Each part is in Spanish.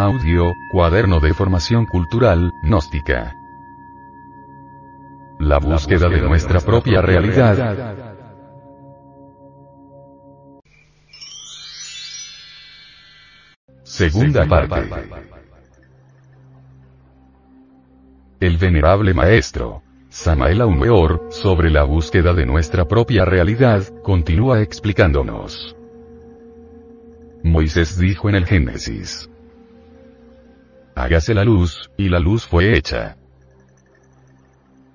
Audio, cuaderno de formación cultural, gnóstica. La búsqueda de nuestra propia realidad. Segunda parte. El venerable maestro, Samael Weor, sobre la búsqueda de nuestra propia realidad, continúa explicándonos. Moisés dijo en el Génesis. Hágase la luz, y la luz fue hecha.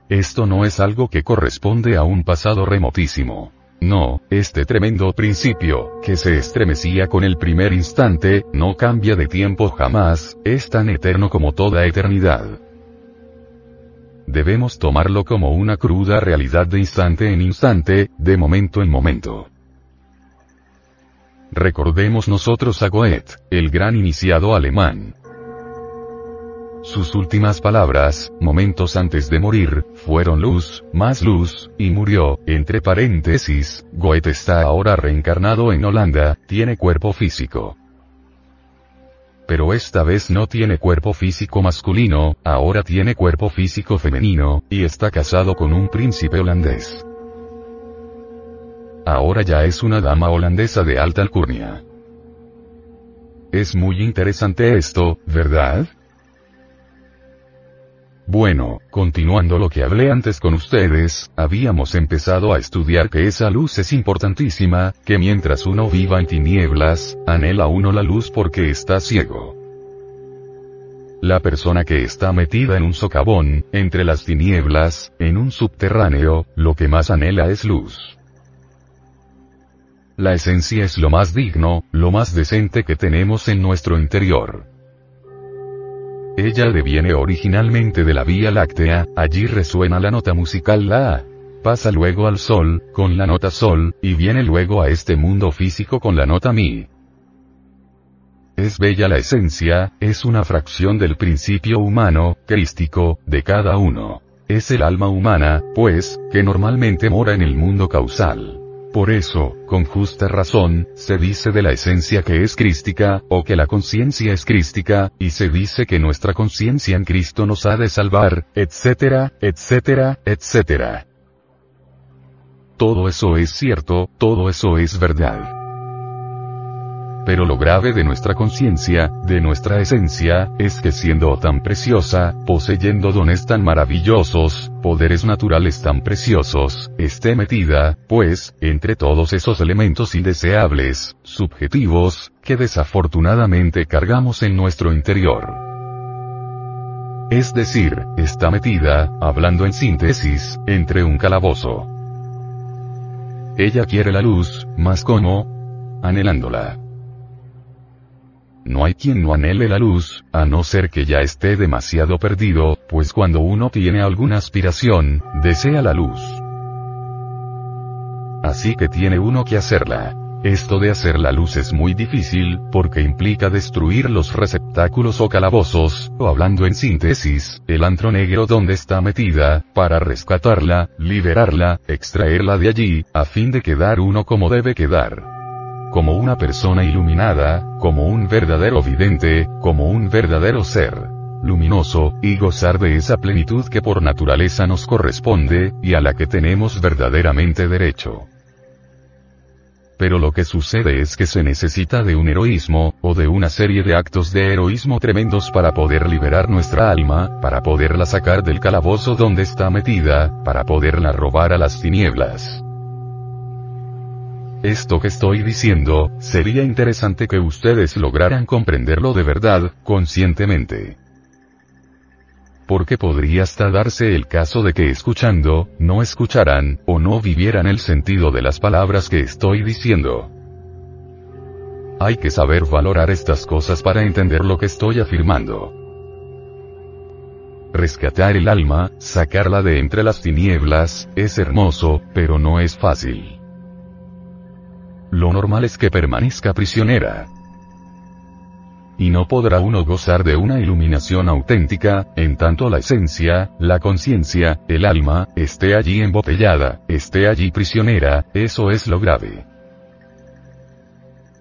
Esto no es algo que corresponde a un pasado remotísimo. No, este tremendo principio, que se estremecía con el primer instante, no cambia de tiempo jamás, es tan eterno como toda eternidad. Debemos tomarlo como una cruda realidad de instante en instante, de momento en momento. Recordemos nosotros a Goethe, el gran iniciado alemán. Sus últimas palabras, momentos antes de morir, fueron luz, más luz, y murió, entre paréntesis, Goethe está ahora reencarnado en Holanda, tiene cuerpo físico. Pero esta vez no tiene cuerpo físico masculino, ahora tiene cuerpo físico femenino, y está casado con un príncipe holandés. Ahora ya es una dama holandesa de alta alcurnia. Es muy interesante esto, ¿verdad? Bueno, continuando lo que hablé antes con ustedes, habíamos empezado a estudiar que esa luz es importantísima, que mientras uno viva en tinieblas, anhela uno la luz porque está ciego. La persona que está metida en un socavón, entre las tinieblas, en un subterráneo, lo que más anhela es luz. La esencia es lo más digno, lo más decente que tenemos en nuestro interior. Ella deviene originalmente de la Vía Láctea, allí resuena la nota musical La A. Pasa luego al Sol, con la nota Sol, y viene luego a este mundo físico con la nota Mi. Es bella la esencia, es una fracción del principio humano, crístico, de cada uno. Es el alma humana, pues, que normalmente mora en el mundo causal. Por eso, con justa razón, se dice de la esencia que es crística, o que la conciencia es crística, y se dice que nuestra conciencia en Cristo nos ha de salvar, etcétera, etcétera, etcétera. Todo eso es cierto, todo eso es verdad. Pero lo grave de nuestra conciencia, de nuestra esencia, es que siendo tan preciosa, poseyendo dones tan maravillosos, poderes naturales tan preciosos, esté metida, pues, entre todos esos elementos indeseables, subjetivos, que desafortunadamente cargamos en nuestro interior. Es decir, está metida, hablando en síntesis, entre un calabozo. Ella quiere la luz, más como, anhelándola. No hay quien no anhele la luz, a no ser que ya esté demasiado perdido, pues cuando uno tiene alguna aspiración, desea la luz. Así que tiene uno que hacerla. Esto de hacer la luz es muy difícil, porque implica destruir los receptáculos o calabozos, o hablando en síntesis, el antro negro donde está metida, para rescatarla, liberarla, extraerla de allí, a fin de quedar uno como debe quedar como una persona iluminada, como un verdadero vidente, como un verdadero ser luminoso, y gozar de esa plenitud que por naturaleza nos corresponde, y a la que tenemos verdaderamente derecho. Pero lo que sucede es que se necesita de un heroísmo, o de una serie de actos de heroísmo tremendos para poder liberar nuestra alma, para poderla sacar del calabozo donde está metida, para poderla robar a las tinieblas. Esto que estoy diciendo, sería interesante que ustedes lograran comprenderlo de verdad, conscientemente. Porque podría hasta darse el caso de que escuchando, no escucharan, o no vivieran el sentido de las palabras que estoy diciendo. Hay que saber valorar estas cosas para entender lo que estoy afirmando. Rescatar el alma, sacarla de entre las tinieblas, es hermoso, pero no es fácil lo normal es que permanezca prisionera. Y no podrá uno gozar de una iluminación auténtica, en tanto la esencia, la conciencia, el alma, esté allí embotellada, esté allí prisionera, eso es lo grave.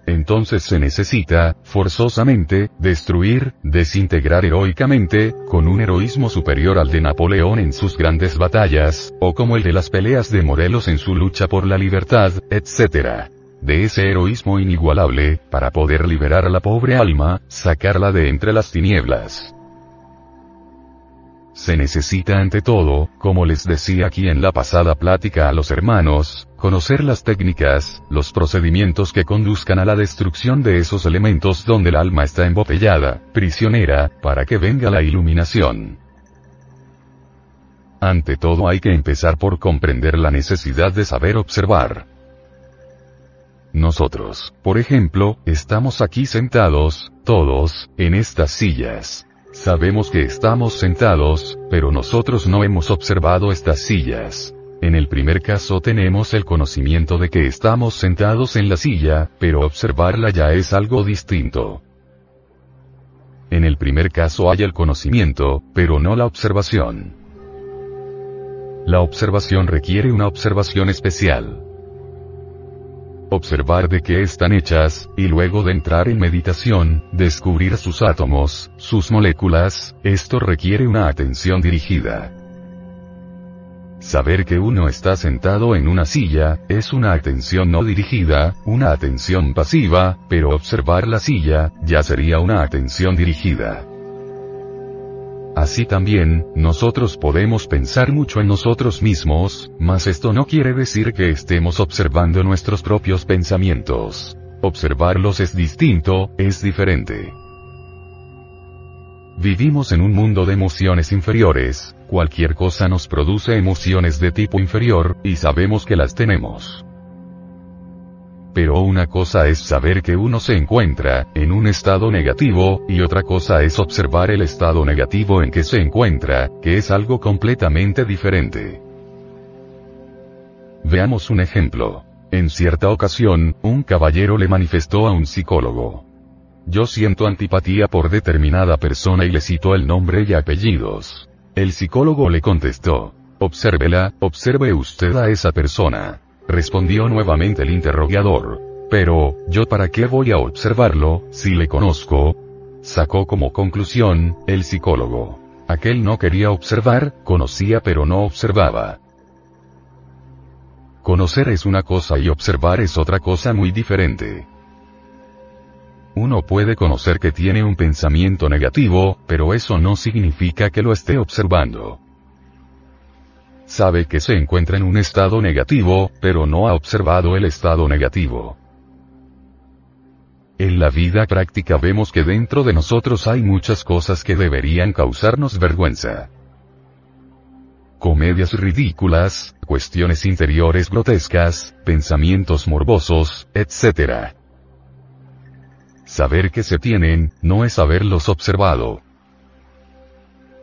entonces se necesita, forzosamente, destruir, desintegrar heroicamente, con un heroísmo superior al de Napoleón en sus grandes batallas, o como el de las peleas de Morelos en su lucha por la libertad, etc. De ese heroísmo inigualable, para poder liberar a la pobre alma, sacarla de entre las tinieblas. Se necesita ante todo, como les decía aquí en la pasada plática a los hermanos, conocer las técnicas, los procedimientos que conduzcan a la destrucción de esos elementos donde el alma está embotellada, prisionera, para que venga la iluminación. Ante todo hay que empezar por comprender la necesidad de saber observar. Nosotros, por ejemplo, estamos aquí sentados, todos, en estas sillas. Sabemos que estamos sentados, pero nosotros no hemos observado estas sillas. En el primer caso tenemos el conocimiento de que estamos sentados en la silla, pero observarla ya es algo distinto. En el primer caso hay el conocimiento, pero no la observación. La observación requiere una observación especial observar de qué están hechas, y luego de entrar en meditación, descubrir sus átomos, sus moléculas, esto requiere una atención dirigida. Saber que uno está sentado en una silla, es una atención no dirigida, una atención pasiva, pero observar la silla, ya sería una atención dirigida. Así también, nosotros podemos pensar mucho en nosotros mismos, mas esto no quiere decir que estemos observando nuestros propios pensamientos. Observarlos es distinto, es diferente. Vivimos en un mundo de emociones inferiores, cualquier cosa nos produce emociones de tipo inferior, y sabemos que las tenemos. Pero una cosa es saber que uno se encuentra, en un estado negativo, y otra cosa es observar el estado negativo en que se encuentra, que es algo completamente diferente. Veamos un ejemplo. En cierta ocasión, un caballero le manifestó a un psicólogo. Yo siento antipatía por determinada persona y le citó el nombre y apellidos. El psicólogo le contestó. Obsérvela, observe usted a esa persona. Respondió nuevamente el interrogador. Pero, ¿yo para qué voy a observarlo, si le conozco? Sacó como conclusión, el psicólogo. Aquel no quería observar, conocía pero no observaba. Conocer es una cosa y observar es otra cosa muy diferente. Uno puede conocer que tiene un pensamiento negativo, pero eso no significa que lo esté observando sabe que se encuentra en un estado negativo, pero no ha observado el estado negativo. En la vida práctica vemos que dentro de nosotros hay muchas cosas que deberían causarnos vergüenza. Comedias ridículas, cuestiones interiores grotescas, pensamientos morbosos, etc. Saber que se tienen, no es haberlos observado.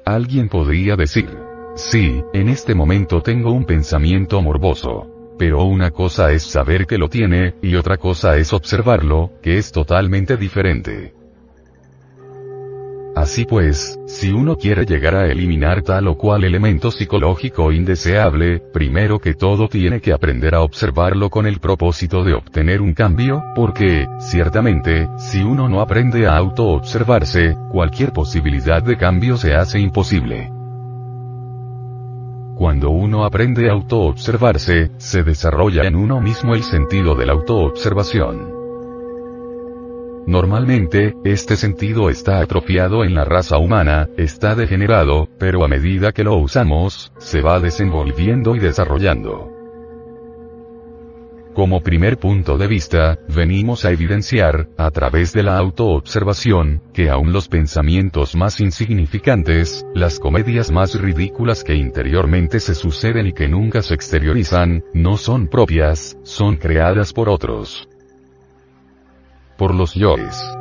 Alguien podría decir, Sí, en este momento tengo un pensamiento morboso. Pero una cosa es saber que lo tiene, y otra cosa es observarlo, que es totalmente diferente. Así pues, si uno quiere llegar a eliminar tal o cual elemento psicológico indeseable, primero que todo tiene que aprender a observarlo con el propósito de obtener un cambio, porque, ciertamente, si uno no aprende a auto-observarse, cualquier posibilidad de cambio se hace imposible. Cuando uno aprende a autoobservarse, se desarrolla en uno mismo el sentido de la autoobservación. Normalmente, este sentido está atrofiado en la raza humana, está degenerado, pero a medida que lo usamos, se va desenvolviendo y desarrollando. Como primer punto de vista, venimos a evidenciar, a través de la autoobservación, que aun los pensamientos más insignificantes, las comedias más ridículas que interiormente se suceden y que nunca se exteriorizan, no son propias, son creadas por otros. Por los yoes.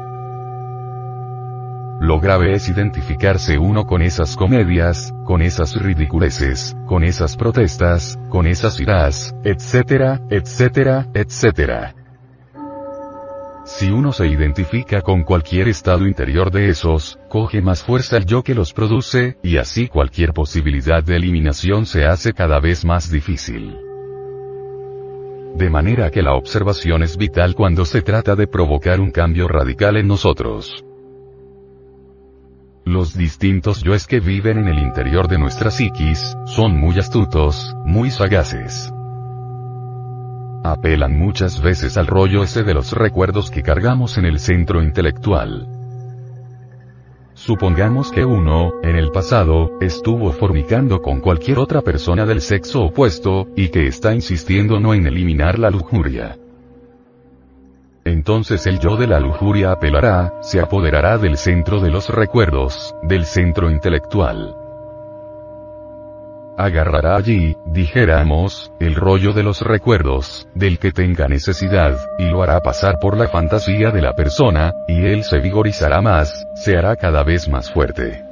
Lo grave es identificarse uno con esas comedias, con esas ridiculeces, con esas protestas, con esas iras, etcétera, etcétera, etcétera. Si uno se identifica con cualquier estado interior de esos, coge más fuerza el yo que los produce, y así cualquier posibilidad de eliminación se hace cada vez más difícil. De manera que la observación es vital cuando se trata de provocar un cambio radical en nosotros. Los distintos yoes que viven en el interior de nuestra psiquis, son muy astutos, muy sagaces. Apelan muchas veces al rollo ese de los recuerdos que cargamos en el centro intelectual. Supongamos que uno, en el pasado, estuvo fornicando con cualquier otra persona del sexo opuesto, y que está insistiendo no en eliminar la lujuria. Entonces el yo de la lujuria apelará, se apoderará del centro de los recuerdos, del centro intelectual. Agarrará allí, dijéramos, el rollo de los recuerdos, del que tenga necesidad, y lo hará pasar por la fantasía de la persona, y él se vigorizará más, se hará cada vez más fuerte.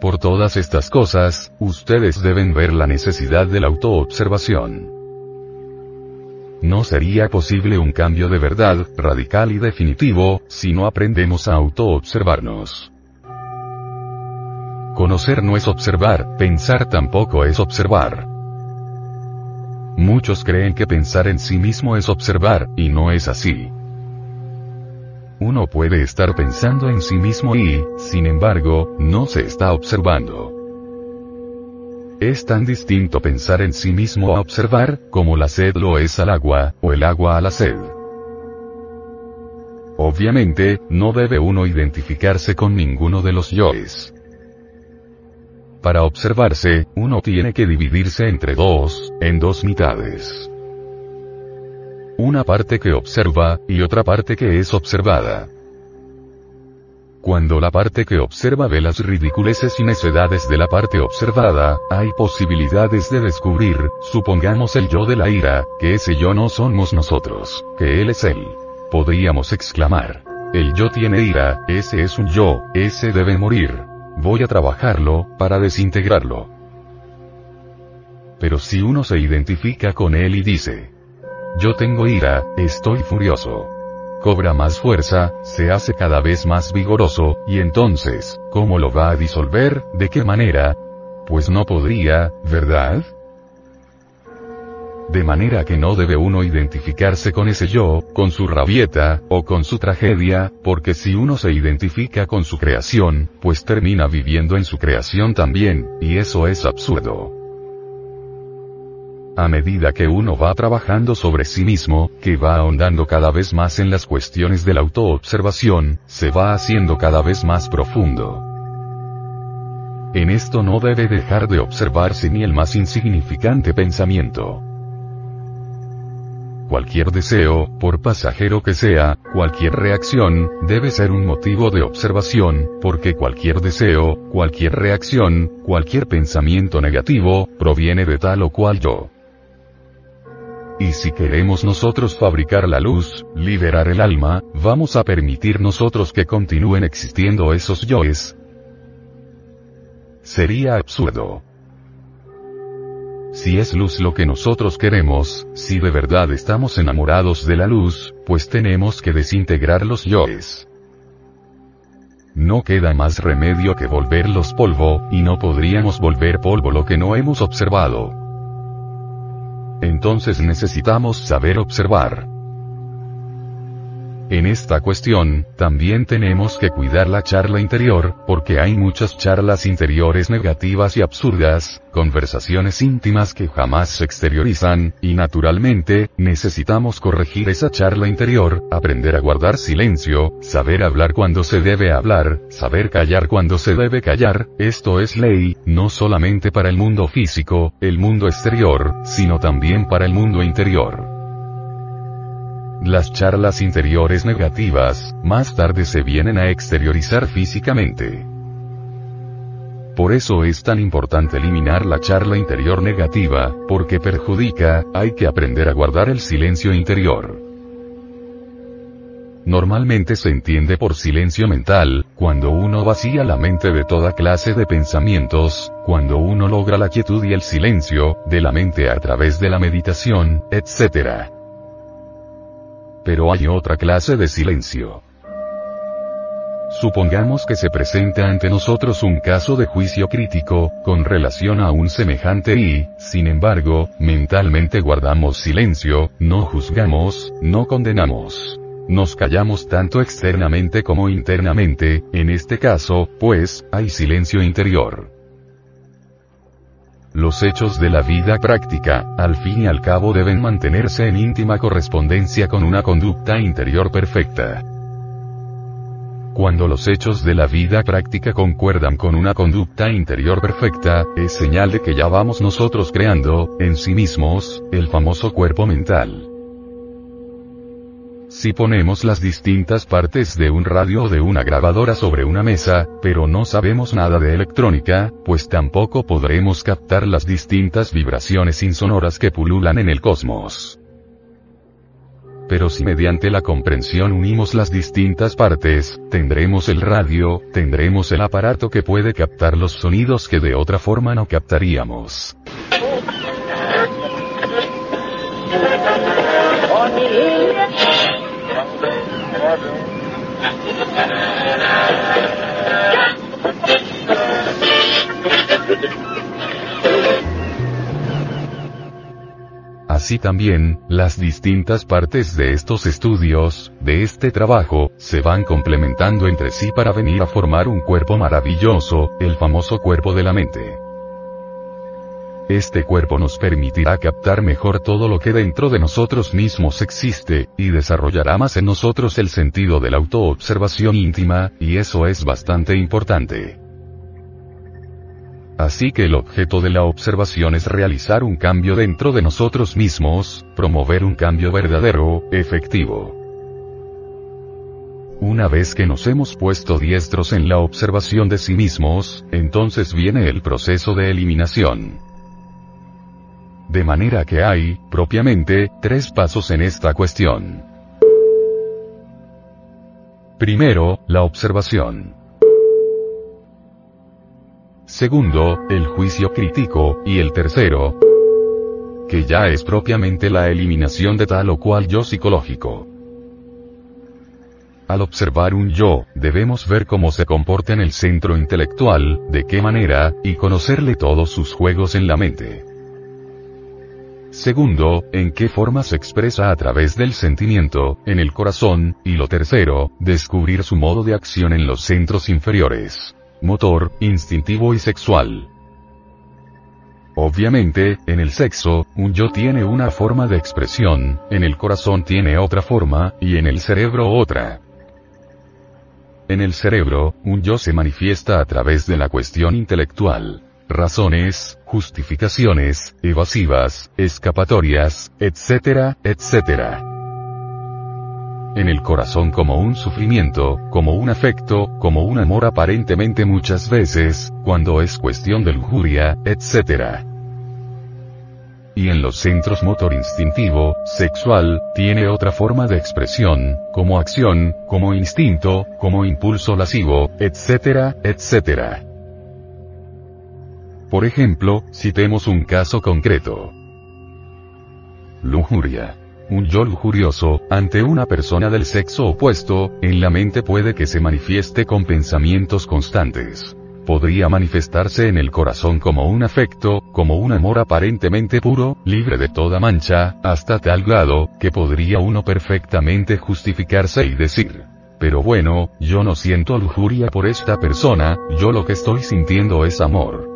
Por todas estas cosas, ustedes deben ver la necesidad de la autoobservación. No sería posible un cambio de verdad, radical y definitivo, si no aprendemos a autoobservarnos. Conocer no es observar, pensar tampoco es observar. Muchos creen que pensar en sí mismo es observar, y no es así. Uno puede estar pensando en sí mismo y, sin embargo, no se está observando. Es tan distinto pensar en sí mismo a observar, como la sed lo es al agua, o el agua a la sed. Obviamente, no debe uno identificarse con ninguno de los yoes. Para observarse, uno tiene que dividirse entre dos, en dos mitades. Una parte que observa, y otra parte que es observada. Cuando la parte que observa ve las ridiculeces y necedades de la parte observada, hay posibilidades de descubrir, supongamos el yo de la ira, que ese yo no somos nosotros, que él es él. Podríamos exclamar. El yo tiene ira, ese es un yo, ese debe morir. Voy a trabajarlo, para desintegrarlo. Pero si uno se identifica con él y dice, yo tengo ira, estoy furioso cobra más fuerza, se hace cada vez más vigoroso, y entonces, ¿cómo lo va a disolver? ¿De qué manera? Pues no podría, ¿verdad? De manera que no debe uno identificarse con ese yo, con su rabieta, o con su tragedia, porque si uno se identifica con su creación, pues termina viviendo en su creación también, y eso es absurdo. A medida que uno va trabajando sobre sí mismo, que va ahondando cada vez más en las cuestiones de la autoobservación, se va haciendo cada vez más profundo. En esto no debe dejar de observarse ni el más insignificante pensamiento. Cualquier deseo, por pasajero que sea, cualquier reacción, debe ser un motivo de observación, porque cualquier deseo, cualquier reacción, cualquier pensamiento negativo, proviene de tal o cual yo. Y si queremos nosotros fabricar la luz, liberar el alma, vamos a permitir nosotros que continúen existiendo esos yoes. Sería absurdo. Si es luz lo que nosotros queremos, si de verdad estamos enamorados de la luz, pues tenemos que desintegrar los yoes. No queda más remedio que volverlos polvo, y no podríamos volver polvo lo que no hemos observado. Entonces necesitamos saber observar. En esta cuestión, también tenemos que cuidar la charla interior, porque hay muchas charlas interiores negativas y absurdas, conversaciones íntimas que jamás se exteriorizan, y naturalmente, necesitamos corregir esa charla interior, aprender a guardar silencio, saber hablar cuando se debe hablar, saber callar cuando se debe callar, esto es ley, no solamente para el mundo físico, el mundo exterior, sino también para el mundo interior. Las charlas interiores negativas, más tarde se vienen a exteriorizar físicamente. Por eso es tan importante eliminar la charla interior negativa, porque perjudica, hay que aprender a guardar el silencio interior. Normalmente se entiende por silencio mental, cuando uno vacía la mente de toda clase de pensamientos, cuando uno logra la quietud y el silencio, de la mente a través de la meditación, etc. Pero hay otra clase de silencio. Supongamos que se presenta ante nosotros un caso de juicio crítico, con relación a un semejante y, sin embargo, mentalmente guardamos silencio, no juzgamos, no condenamos. Nos callamos tanto externamente como internamente, en este caso, pues, hay silencio interior. Los hechos de la vida práctica, al fin y al cabo deben mantenerse en íntima correspondencia con una conducta interior perfecta. Cuando los hechos de la vida práctica concuerdan con una conducta interior perfecta, es señal de que ya vamos nosotros creando, en sí mismos, el famoso cuerpo mental. Si ponemos las distintas partes de un radio o de una grabadora sobre una mesa, pero no sabemos nada de electrónica, pues tampoco podremos captar las distintas vibraciones insonoras que pululan en el cosmos. Pero si mediante la comprensión unimos las distintas partes, tendremos el radio, tendremos el aparato que puede captar los sonidos que de otra forma no captaríamos. Así también, las distintas partes de estos estudios, de este trabajo, se van complementando entre sí para venir a formar un cuerpo maravilloso, el famoso cuerpo de la mente. Este cuerpo nos permitirá captar mejor todo lo que dentro de nosotros mismos existe, y desarrollará más en nosotros el sentido de la autoobservación íntima, y eso es bastante importante. Así que el objeto de la observación es realizar un cambio dentro de nosotros mismos, promover un cambio verdadero, efectivo. Una vez que nos hemos puesto diestros en la observación de sí mismos, entonces viene el proceso de eliminación. De manera que hay, propiamente, tres pasos en esta cuestión. Primero, la observación. Segundo, el juicio crítico, y el tercero, que ya es propiamente la eliminación de tal o cual yo psicológico. Al observar un yo, debemos ver cómo se comporta en el centro intelectual, de qué manera, y conocerle todos sus juegos en la mente. Segundo, en qué forma se expresa a través del sentimiento, en el corazón, y lo tercero, descubrir su modo de acción en los centros inferiores. Motor, instintivo y sexual. Obviamente, en el sexo, un yo tiene una forma de expresión, en el corazón tiene otra forma, y en el cerebro otra. En el cerebro, un yo se manifiesta a través de la cuestión intelectual razones, justificaciones, evasivas, escapatorias, etcétera, etcétera. En el corazón como un sufrimiento, como un afecto, como un amor aparentemente muchas veces, cuando es cuestión de lujuria, etcétera. Y en los centros motor instintivo, sexual, tiene otra forma de expresión, como acción, como instinto, como impulso lascivo, etcétera, etcétera. Por ejemplo, citemos un caso concreto. Lujuria. Un yo lujurioso, ante una persona del sexo opuesto, en la mente puede que se manifieste con pensamientos constantes. Podría manifestarse en el corazón como un afecto, como un amor aparentemente puro, libre de toda mancha, hasta tal grado, que podría uno perfectamente justificarse y decir, pero bueno, yo no siento lujuria por esta persona, yo lo que estoy sintiendo es amor.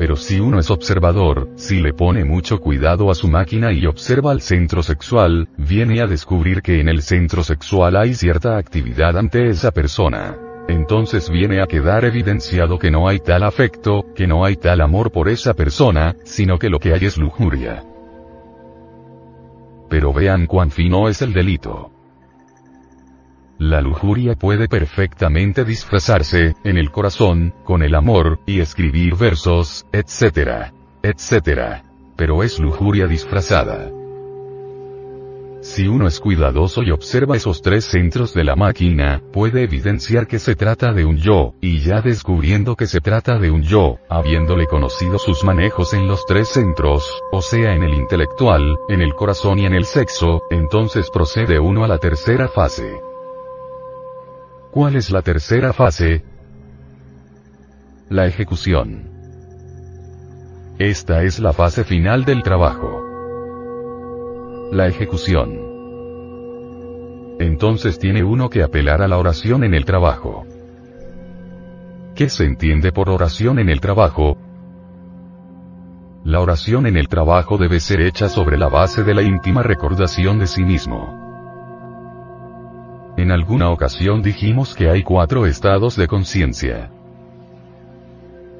Pero si uno es observador, si le pone mucho cuidado a su máquina y observa el centro sexual, viene a descubrir que en el centro sexual hay cierta actividad ante esa persona. Entonces viene a quedar evidenciado que no hay tal afecto, que no hay tal amor por esa persona, sino que lo que hay es lujuria. Pero vean cuán fino es el delito. La lujuria puede perfectamente disfrazarse, en el corazón, con el amor, y escribir versos, etc. etc. Pero es lujuria disfrazada. Si uno es cuidadoso y observa esos tres centros de la máquina, puede evidenciar que se trata de un yo, y ya descubriendo que se trata de un yo, habiéndole conocido sus manejos en los tres centros, o sea en el intelectual, en el corazón y en el sexo, entonces procede uno a la tercera fase. ¿Cuál es la tercera fase? La ejecución. Esta es la fase final del trabajo. La ejecución. Entonces tiene uno que apelar a la oración en el trabajo. ¿Qué se entiende por oración en el trabajo? La oración en el trabajo debe ser hecha sobre la base de la íntima recordación de sí mismo. En alguna ocasión dijimos que hay cuatro estados de conciencia.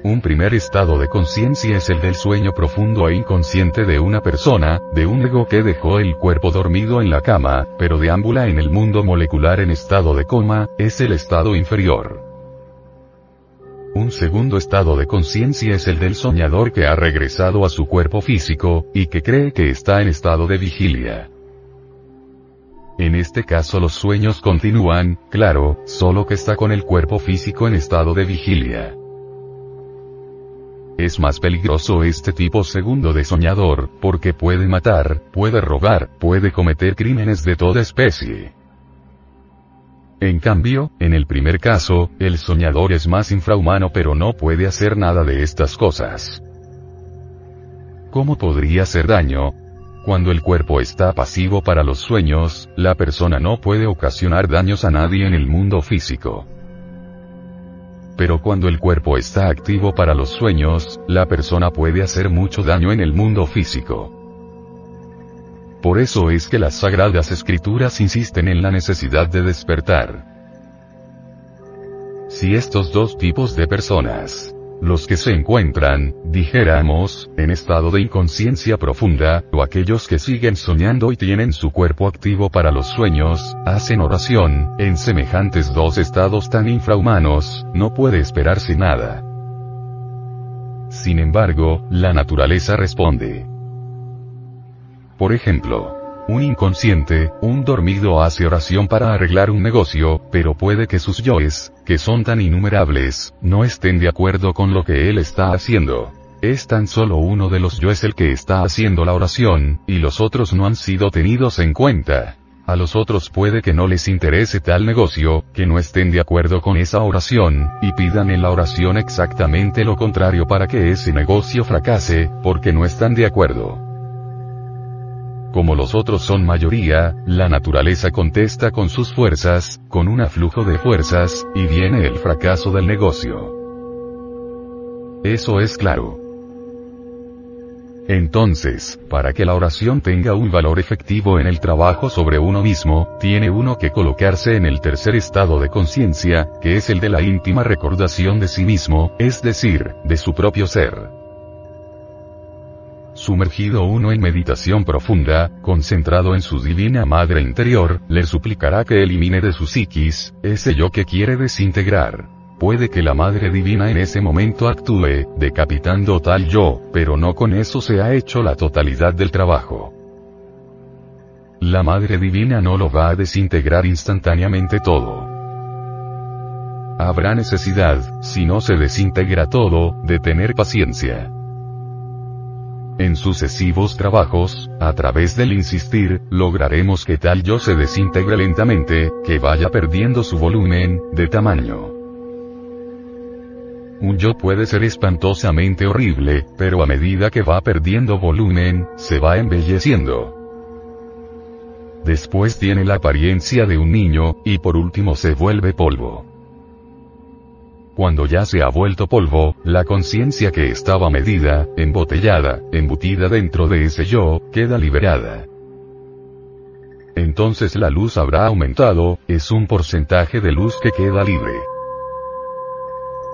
Un primer estado de conciencia es el del sueño profundo e inconsciente de una persona, de un ego que dejó el cuerpo dormido en la cama, pero deambula en el mundo molecular en estado de coma, es el estado inferior. Un segundo estado de conciencia es el del soñador que ha regresado a su cuerpo físico, y que cree que está en estado de vigilia. En este caso los sueños continúan, claro, solo que está con el cuerpo físico en estado de vigilia. Es más peligroso este tipo segundo de soñador, porque puede matar, puede robar, puede cometer crímenes de toda especie. En cambio, en el primer caso, el soñador es más infrahumano pero no puede hacer nada de estas cosas. ¿Cómo podría hacer daño? Cuando el cuerpo está pasivo para los sueños, la persona no puede ocasionar daños a nadie en el mundo físico. Pero cuando el cuerpo está activo para los sueños, la persona puede hacer mucho daño en el mundo físico. Por eso es que las sagradas escrituras insisten en la necesidad de despertar. Si estos dos tipos de personas, los que se encuentran, dijéramos, en estado de inconsciencia profunda, o aquellos que siguen soñando y tienen su cuerpo activo para los sueños, hacen oración, en semejantes dos estados tan infrahumanos, no puede esperarse nada. Sin embargo, la naturaleza responde. Por ejemplo, un inconsciente, un dormido hace oración para arreglar un negocio, pero puede que sus yoes, que son tan innumerables, no estén de acuerdo con lo que él está haciendo. Es tan solo uno de los yoes el que está haciendo la oración, y los otros no han sido tenidos en cuenta. A los otros puede que no les interese tal negocio, que no estén de acuerdo con esa oración, y pidan en la oración exactamente lo contrario para que ese negocio fracase, porque no están de acuerdo. Como los otros son mayoría, la naturaleza contesta con sus fuerzas, con un aflujo de fuerzas, y viene el fracaso del negocio. Eso es claro. Entonces, para que la oración tenga un valor efectivo en el trabajo sobre uno mismo, tiene uno que colocarse en el tercer estado de conciencia, que es el de la íntima recordación de sí mismo, es decir, de su propio ser. Sumergido uno en meditación profunda, concentrado en su divina madre interior, le suplicará que elimine de su psiquis, ese yo que quiere desintegrar. Puede que la Madre Divina en ese momento actúe, decapitando tal yo, pero no con eso se ha hecho la totalidad del trabajo. La Madre Divina no lo va a desintegrar instantáneamente todo. Habrá necesidad, si no se desintegra todo, de tener paciencia. En sucesivos trabajos, a través del insistir, lograremos que tal yo se desintegre lentamente, que vaya perdiendo su volumen, de tamaño. Un yo puede ser espantosamente horrible, pero a medida que va perdiendo volumen, se va embelleciendo. Después tiene la apariencia de un niño, y por último se vuelve polvo. Cuando ya se ha vuelto polvo, la conciencia que estaba medida, embotellada, embutida dentro de ese yo, queda liberada. Entonces la luz habrá aumentado, es un porcentaje de luz que queda libre.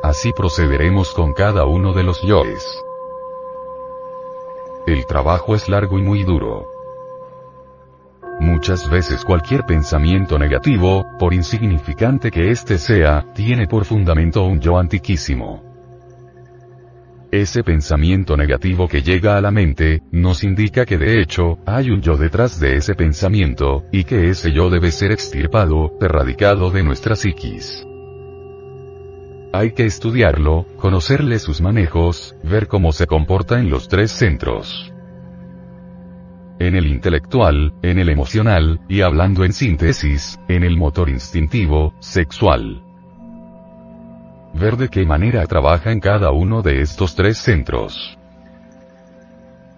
Así procederemos con cada uno de los yoes. El trabajo es largo y muy duro. Muchas veces cualquier pensamiento negativo, por insignificante que éste sea, tiene por fundamento un yo antiquísimo. Ese pensamiento negativo que llega a la mente, nos indica que de hecho, hay un yo detrás de ese pensamiento, y que ese yo debe ser extirpado, erradicado de nuestra psiquis. Hay que estudiarlo, conocerle sus manejos, ver cómo se comporta en los tres centros. En el intelectual, en el emocional, y hablando en síntesis, en el motor instintivo, sexual. Ver de qué manera trabaja en cada uno de estos tres centros.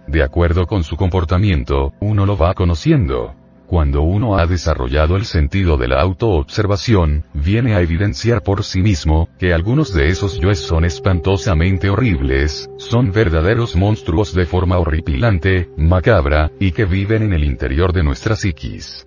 De acuerdo con su comportamiento, uno lo va conociendo. Cuando uno ha desarrollado el sentido de la autoobservación, viene a evidenciar por sí mismo, que algunos de esos yoes son espantosamente horribles, son verdaderos monstruos de forma horripilante, macabra, y que viven en el interior de nuestra psiquis.